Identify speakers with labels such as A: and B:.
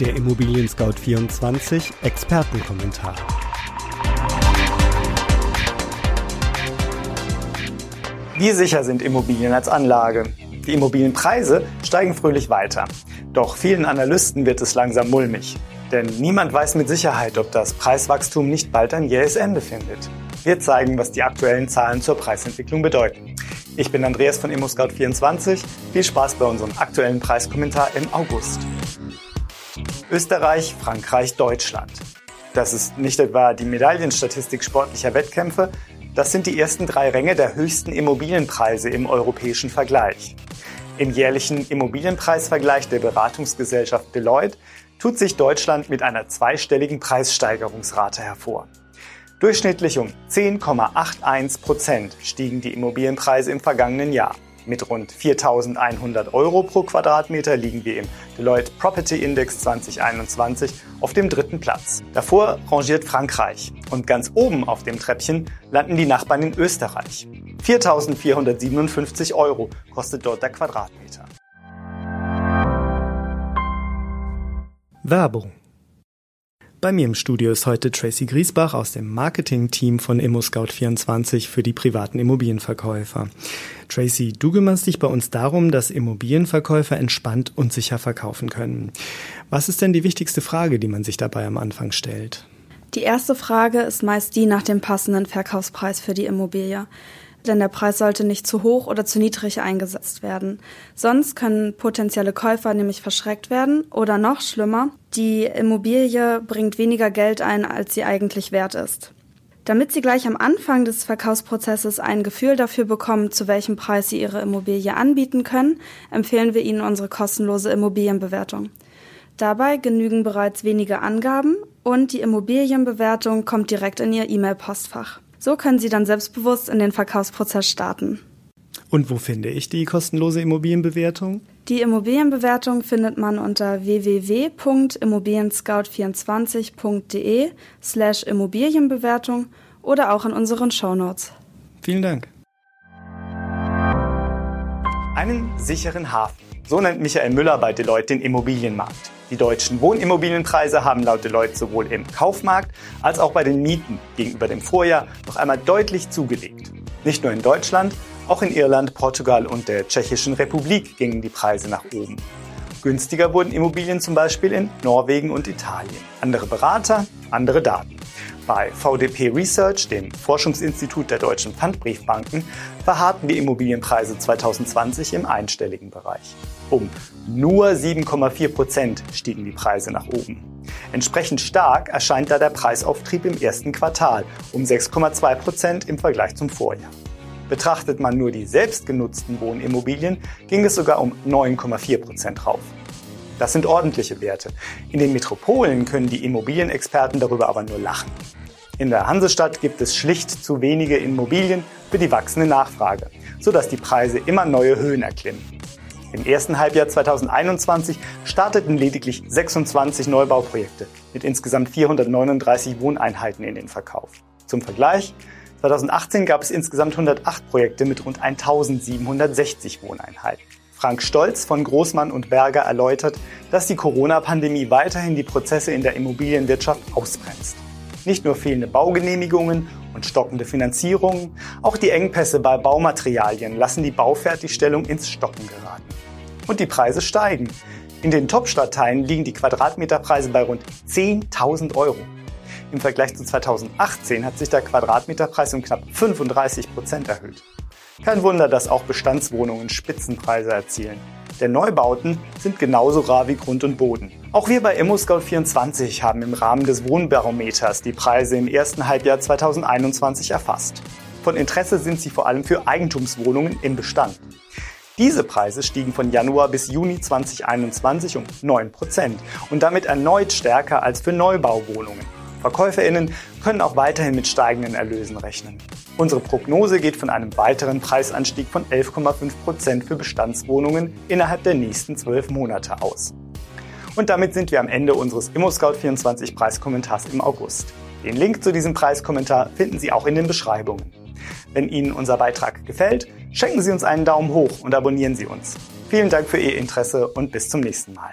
A: Der Immobilien Scout 24 Expertenkommentar.
B: Wie sicher sind Immobilien als Anlage? Die Immobilienpreise steigen fröhlich weiter. Doch vielen Analysten wird es langsam mulmig. Denn niemand weiß mit Sicherheit, ob das Preiswachstum nicht bald ein jähes Ende findet. Wir zeigen, was die aktuellen Zahlen zur Preisentwicklung bedeuten. Ich bin Andreas von ImmoScout24. Viel Spaß bei unserem aktuellen Preiskommentar im August. Österreich, Frankreich, Deutschland. Das ist nicht etwa die Medaillenstatistik sportlicher Wettkämpfe, das sind die ersten drei Ränge der höchsten Immobilienpreise im europäischen Vergleich. Im jährlichen Immobilienpreisvergleich der Beratungsgesellschaft Deloitte tut sich Deutschland mit einer zweistelligen Preissteigerungsrate hervor. Durchschnittlich um 10,81 Prozent stiegen die Immobilienpreise im vergangenen Jahr. Mit rund 4.100 Euro pro Quadratmeter liegen wir im Deloitte Property Index 2021 auf dem dritten Platz. Davor rangiert Frankreich und ganz oben auf dem Treppchen landen die Nachbarn in Österreich. 4.457 Euro kostet dort der Quadratmeter.
A: Werbung bei mir im Studio ist heute Tracy Griesbach aus dem Marketing-Team von ImmoScout24 für die privaten Immobilienverkäufer. Tracy, du kümmerst dich bei uns darum, dass Immobilienverkäufer entspannt und sicher verkaufen können. Was ist denn die wichtigste Frage, die man sich dabei am Anfang stellt?
C: Die erste Frage ist meist die nach dem passenden Verkaufspreis für die Immobilie denn der Preis sollte nicht zu hoch oder zu niedrig eingesetzt werden. Sonst können potenzielle Käufer nämlich verschreckt werden oder noch schlimmer, die Immobilie bringt weniger Geld ein, als sie eigentlich wert ist. Damit Sie gleich am Anfang des Verkaufsprozesses ein Gefühl dafür bekommen, zu welchem Preis Sie Ihre Immobilie anbieten können, empfehlen wir Ihnen unsere kostenlose Immobilienbewertung. Dabei genügen bereits wenige Angaben und die Immobilienbewertung kommt direkt in Ihr E-Mail-Postfach. So können Sie dann selbstbewusst in den Verkaufsprozess starten.
A: Und wo finde ich die kostenlose Immobilienbewertung?
C: Die Immobilienbewertung findet man unter www.immobilienscout24.de slash Immobilienbewertung oder auch in unseren Shownotes.
A: Vielen Dank.
B: Einen sicheren Hafen. So nennt Michael Müller bei Deloitte den Immobilienmarkt. Die deutschen Wohnimmobilienpreise haben laut Deloitte sowohl im Kaufmarkt als auch bei den Mieten gegenüber dem Vorjahr noch einmal deutlich zugelegt. Nicht nur in Deutschland, auch in Irland, Portugal und der Tschechischen Republik gingen die Preise nach oben. Günstiger wurden Immobilien zum Beispiel in Norwegen und Italien. Andere Berater, andere Daten. Bei VDP Research, dem Forschungsinstitut der deutschen Pfandbriefbanken, verharrten die Immobilienpreise 2020 im einstelligen Bereich. Um nur 7,4 Prozent stiegen die Preise nach oben. Entsprechend stark erscheint da der Preisauftrieb im ersten Quartal um 6,2 Prozent im Vergleich zum Vorjahr. Betrachtet man nur die selbstgenutzten Wohnimmobilien, ging es sogar um 9,4 Prozent rauf. Das sind ordentliche Werte. In den Metropolen können die Immobilienexperten darüber aber nur lachen. In der Hansestadt gibt es schlicht zu wenige Immobilien für die wachsende Nachfrage, sodass die Preise immer neue Höhen erklimmen. Im ersten Halbjahr 2021 starteten lediglich 26 Neubauprojekte mit insgesamt 439 Wohneinheiten in den Verkauf. Zum Vergleich, 2018 gab es insgesamt 108 Projekte mit rund 1760 Wohneinheiten. Frank Stolz von Großmann und Berger erläutert, dass die Corona-Pandemie weiterhin die Prozesse in der Immobilienwirtschaft ausbremst. Nicht nur fehlende Baugenehmigungen und stockende Finanzierungen, auch die Engpässe bei Baumaterialien lassen die Baufertigstellung ins Stocken geraten. Und die Preise steigen. In den Top-Stadtteilen liegen die Quadratmeterpreise bei rund 10.000 Euro. Im Vergleich zu 2018 hat sich der Quadratmeterpreis um knapp 35 Prozent erhöht. Kein Wunder, dass auch Bestandswohnungen Spitzenpreise erzielen. Denn Neubauten sind genauso rar wie Grund und Boden. Auch wir bei ImmoScout24 haben im Rahmen des Wohnbarometers die Preise im ersten Halbjahr 2021 erfasst. Von Interesse sind sie vor allem für Eigentumswohnungen im Bestand. Diese Preise stiegen von Januar bis Juni 2021 um 9% und damit erneut stärker als für Neubauwohnungen. VerkäuferInnen können auch weiterhin mit steigenden Erlösen rechnen. Unsere Prognose geht von einem weiteren Preisanstieg von 11,5 Prozent für Bestandswohnungen innerhalb der nächsten zwölf Monate aus. Und damit sind wir am Ende unseres ImmoScout24 Preiskommentars im August. Den Link zu diesem Preiskommentar finden Sie auch in den Beschreibungen. Wenn Ihnen unser Beitrag gefällt, schenken Sie uns einen Daumen hoch und abonnieren Sie uns. Vielen Dank für Ihr Interesse und bis zum nächsten Mal.